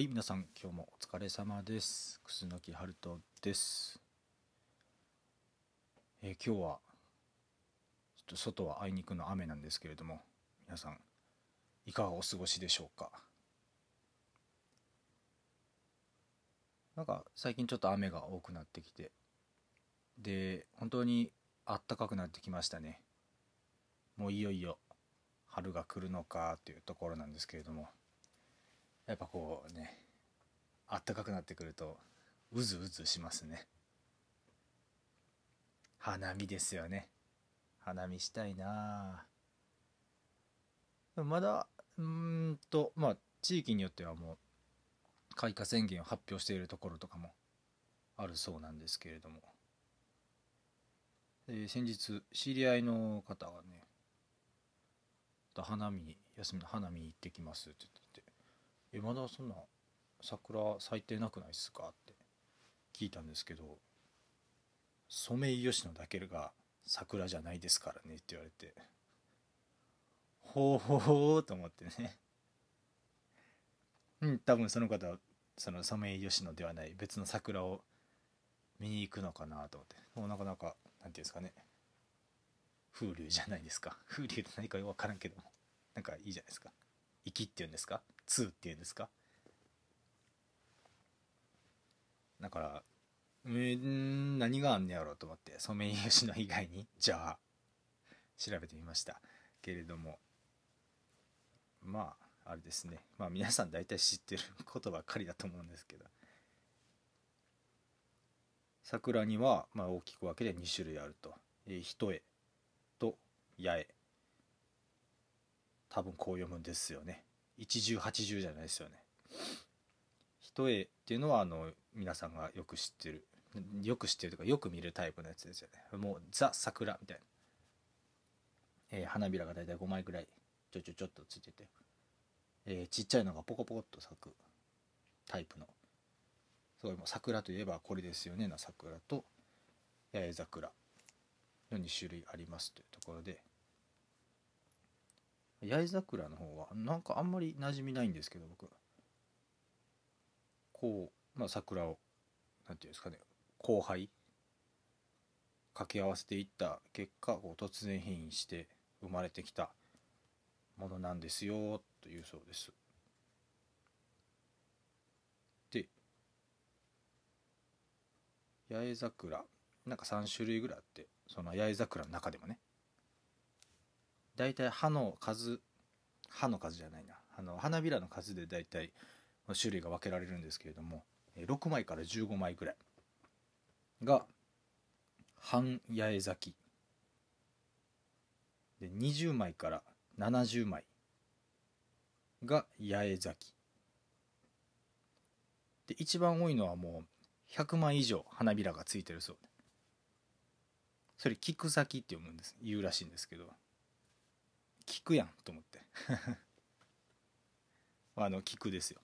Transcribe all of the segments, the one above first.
はい、皆さん、今日もお疲れ様です。楠木春人です。えー今日は、ちょっと外はあいにくの雨なんですけれども、皆さん、いかがお過ごしでしょうか？なんか、最近ちょっと雨が多くなってきて、で、本当にあったかくなってきましたね。もういよいよ春が来るのかというところなんですけれども、やっぱこうねあったかくなってくるとうずうずしますね。花見ですよね。花見したいな。まだうんとまあ地域によってはもう開花宣言を発表しているところとかもあるそうなんですけれども。で先日知り合いの方がね花見休みの花見に行ってきますって言って。えまだそんな桜咲いてなくないっすか？って聞いたんですけどソメイヨシノだけが桜じゃないですからねって言われてほうほうほうと思ってね。うん多分その方はそのソメイヨシノではない別の桜を見に行くのかなと思って。もうなかなかなんていうんですかね。風流じゃないですか。風流って何か分からんけども。なんかいいじゃないですか。息っていうんですか？2っていうんですか？だからうん何があんねやろうと思ってソメイヨシノ以外に じゃあ調べてみました。けれどもまああれですね。まあ皆さん大体知ってることばっかりだと思うんですけど。桜にはまあ大きく分けで2種類あると、えー、一重と八重。多分こう読むんですよね。一重八重じゃないですよね。一重っていうのはあの皆さんがよく知ってる。よく知ってるとかよく見るタイプのやつですよね。もうザ桜みたいな、えー花びらが大体5枚ぐらいちょちょちょっとついてて、えーちっちゃいのがポコポコっと咲くタイプの。すごいもう桜といえばこれですよねな桜と八重桜の2種類ありますというところで。八重桜の方はなんかあんまり馴染みないんですけど僕。こう、まあ、桜をなんていうんですかね交配掛け合わせていった結果こう突然変異して生まれてきたものなんですよというそうです。で八重桜なんか3種類ぐらいあってその八重桜の中でもね大体葉の数葉の数じゃないな。あの花びらの数で大体種類が分けられるんですけれども6枚から15枚ぐらいが半八重咲き。で20枚から70枚が八重咲き。で一番多いのはもう100枚以上花びらがついてるそうで。それ菊咲きって読むんです。言うらしいんですけど。菊やんと思って。あの菊ですよ。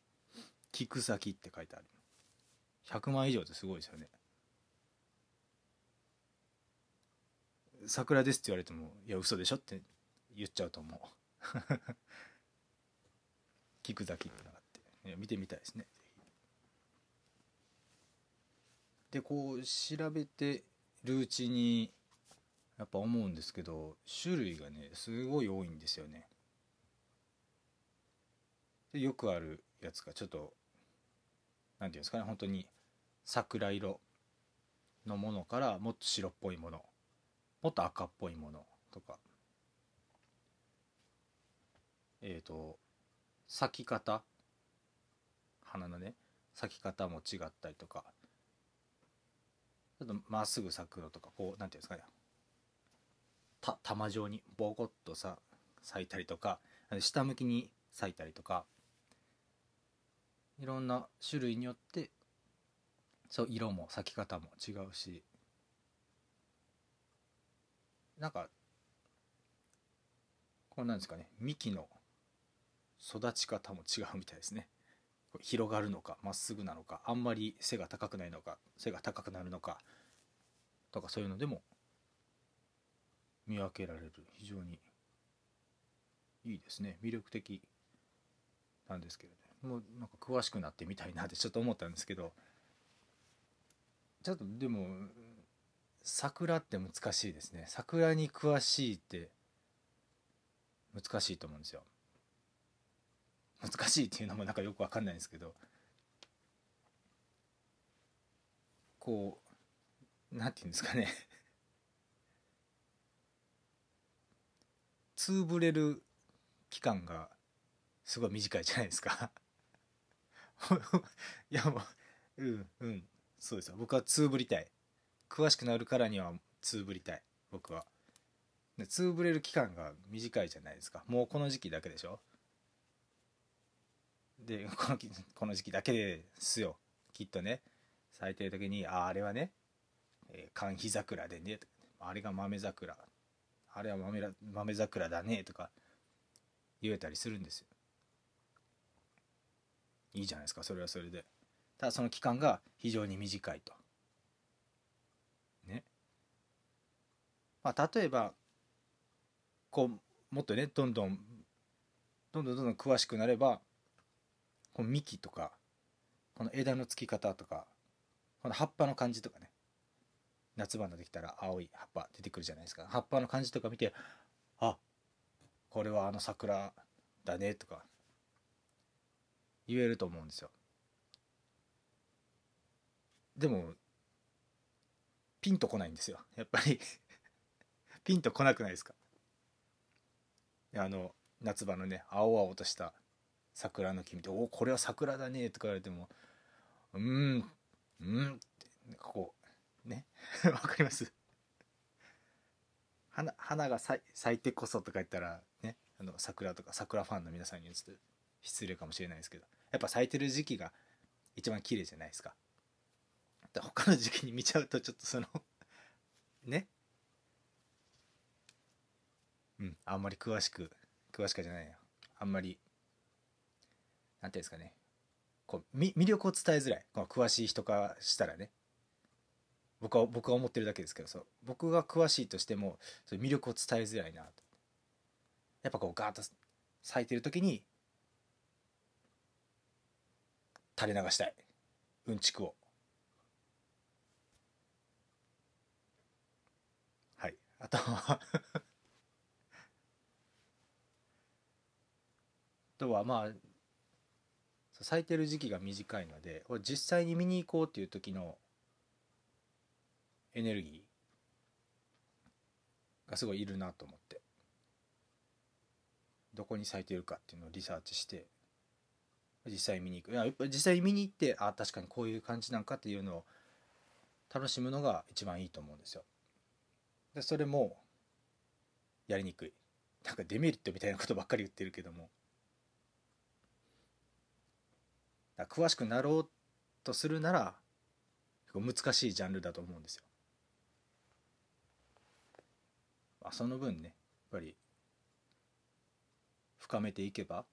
菊咲って書いてある。100万以上ってすごいですよね。桜ですって言われてもいや嘘でしょって言っちゃうと思う。菊咲ってのがあって。いや見てみたいですね。でこう調べてるうちにやっぱ思うんですけど種類がねすごい多いんですよね。でよくあるやつがちょっとなんていうんですかね本当に桜色のものからもっと白っぽいものもっと赤っぽいものとか。えっ、と咲き方花のね咲き方も違ったりとか。ちょっとまっすぐ咲くのとかこうなんていうんですかねた玉状にボコッとさ咲いたりとか下向きに咲いたりとかいろんな種類によってそう色も咲き方も違うしなんかこれなんですかね幹の育ち方も違うみたいですね。広がるのかまっすぐなのかあんまり背が高くないのか背が高くなるのかとかそういうのでも見分けられる。非常にいいですね。魅力的なんですけれどもうなんか詳しくなってみたいなってちょっと思ったんですけど。ちょっとでも桜って難しいですね。桜に詳しいって難しいと思うんですよ。難しいっていうのもなんかよくわかんないんですけど。こうなんていうんですかね。潰れる期間がすごい短いじゃないですか。いやもううんうんそうですよ。僕はつぶりたい。詳しくなるからにはつぶりたい僕は。でつぶれる期間が短いじゃないですか。もうこの時期だけでしょ。でこのこの時期だけですよ。きっとね。最低的にああれはねえー、寒肥桜でね。あれが豆桜。あれは豆豆桜だねとか言えたりするんですよ。いいじゃないですか。それはそれで。ただその期間が非常に短いと。ね。まあ例えばこうもっとねどんどんどんどんどんどん詳しくなればこの幹とかこの枝の付き方とかこの葉っぱの感じとかね。夏場のできたら青い葉っぱ出てくるじゃないですか。葉っぱの感じとか見てあこれはあの桜だねとか言えると思うんですよ。でもピンとこないんですよ。やっぱり。ピンとこなくないですか。あの夏場のね青々とした桜の木見て「おこれは桜だね」とか言われても「うんうん」ってこうね。わかります。花花が咲いてこそとか言ったらねあの桜とか桜ファンの皆さんに言うと失礼かもしれないですけどやっぱ咲いてる時期が一番綺麗じゃないですか。他の時期に見ちゃうとちょっとその ね。うんあんまり詳しく詳しくじゃないやあんまりなんていうんですかね。こう魅力を伝えづらい。この詳しい人からしたらね。僕は僕は思ってるだけですけどそう僕が詳しいとしてもそ魅力を伝えづらいなと。やっぱこうガーッと咲いてる時に垂れ流したい。うんちくを。はい。あとは あとはまあ咲いてる時期が短いので実際に見に行こうっていう時のエネルギーがすごいいるなと思ってどこに咲いてるかっていうのをリサーチして実際見に行く。いやっぱ実際見に行ってあ確かにこういう感じなんかっていうのを楽しむのが一番いいと思うんですよ。でそれもやりにくい。なんかデメリットみたいなことばっかり言ってるけども。詳しくなろうとするなら難しいジャンルだと思うんですよまあ、その分ねやっぱり深めていけば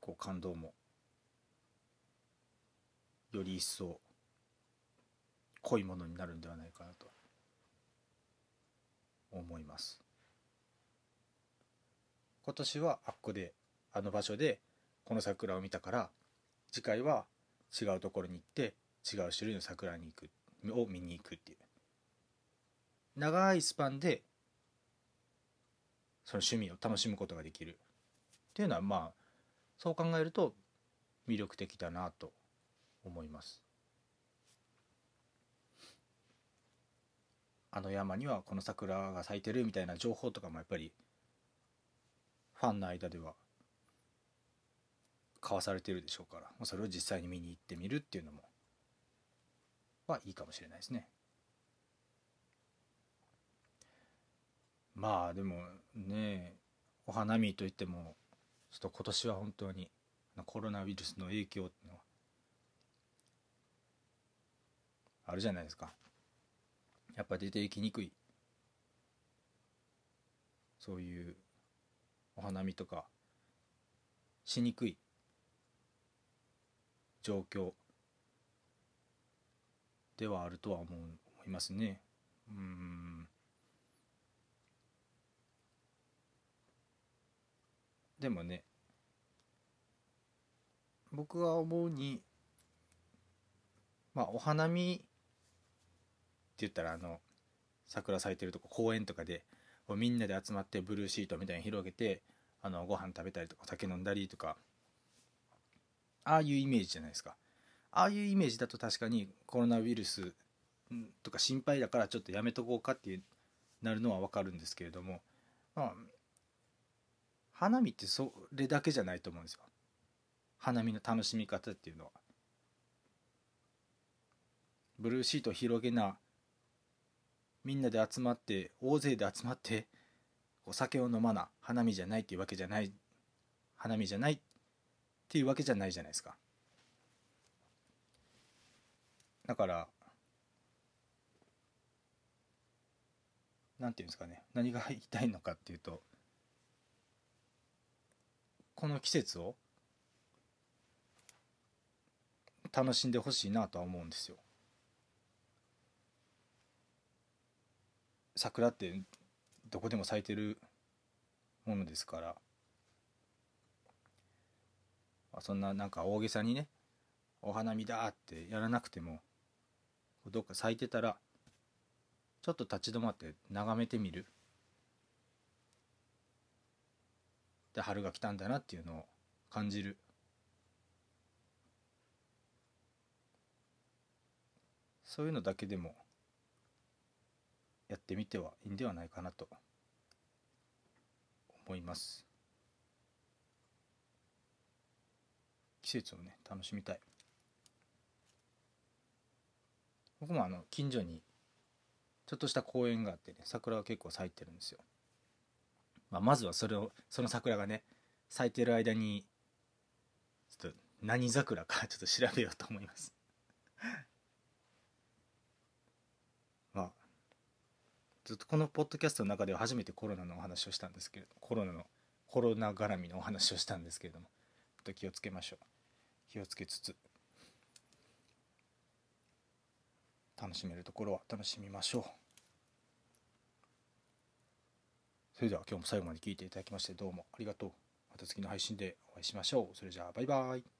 こう感動もより一層濃いものになるんではないかなと思います。今年はあっこであの場所でこの桜を見たから次回は違うところに行って違う種類の桜に行くを見に行くっていう。長いスパンでその趣味を楽しむことができるっていうのはまあそう考えると魅力的だなと思いますあの山にはこの桜が咲いてるみたいな情報とかもやっぱりファンの間では交わされてるでしょうからそれを実際に見に行ってみるっていうのもはいいかもしれないですね。まあでもねお花見といってもちょっと今年は本当にコロナウイルスの影響っていうのはあるじゃないですか。やっぱ出ていきにくい。そういうお花見とかしにくい。状況。ではあるとは思う思いますね。うん。でもね僕が思うにまあお花見って言ったらあの桜咲いてるとこ公園とかでみんなで集まってブルーシートみたいに広げてあのご飯食べたりとか酒飲んだりとかああいうイメージじゃないですか。ああいうイメージだと確かにコロナウイルスとか心配だからちょっとやめとこうかってなるのは分かるんですけれどもまあ花見ってそれだけじゃないと思うんですよ。花見の楽しみ方っていうのは。ブルーシート広げなみんなで集まって大勢で集まってお酒を飲まな花見じゃないっていうわけじゃない。花見じゃないっていうわけじゃないじゃないですか。だからなんていうんですかね。何が言いたいのかっていうとこの季節を楽しんでほしいなとは思うんですよ。桜ってどこでも咲いてるものですから、ま、そんななんか大げさにねお花見だってやらなくてもどっか咲いてたらちょっと立ち止まって眺めてみるで春が来たんだなっていうのを感じる。そういうのだけでもやってみてはいいんではないかなと思います。季節をね楽しみたい。僕もあの近所にちょっとした公園があってね桜が結構咲いてるんですよ、まあ、まずはそれをその桜がね咲いてる間にちょっと何桜か ちょっと調べようと思います。まあずっとこのポッドキャストの中では初めてコロナのお話をしたんですけれどコロナのコロナ絡みのお話をしたんですけれどもちょっと気をつけましょう。気をつけつつ楽しめるところは楽しみましょう。それでは今日も最後まで聴いていただきましてどうもありがとう。また次の配信でお会いしましょう。それじゃあバイバイ。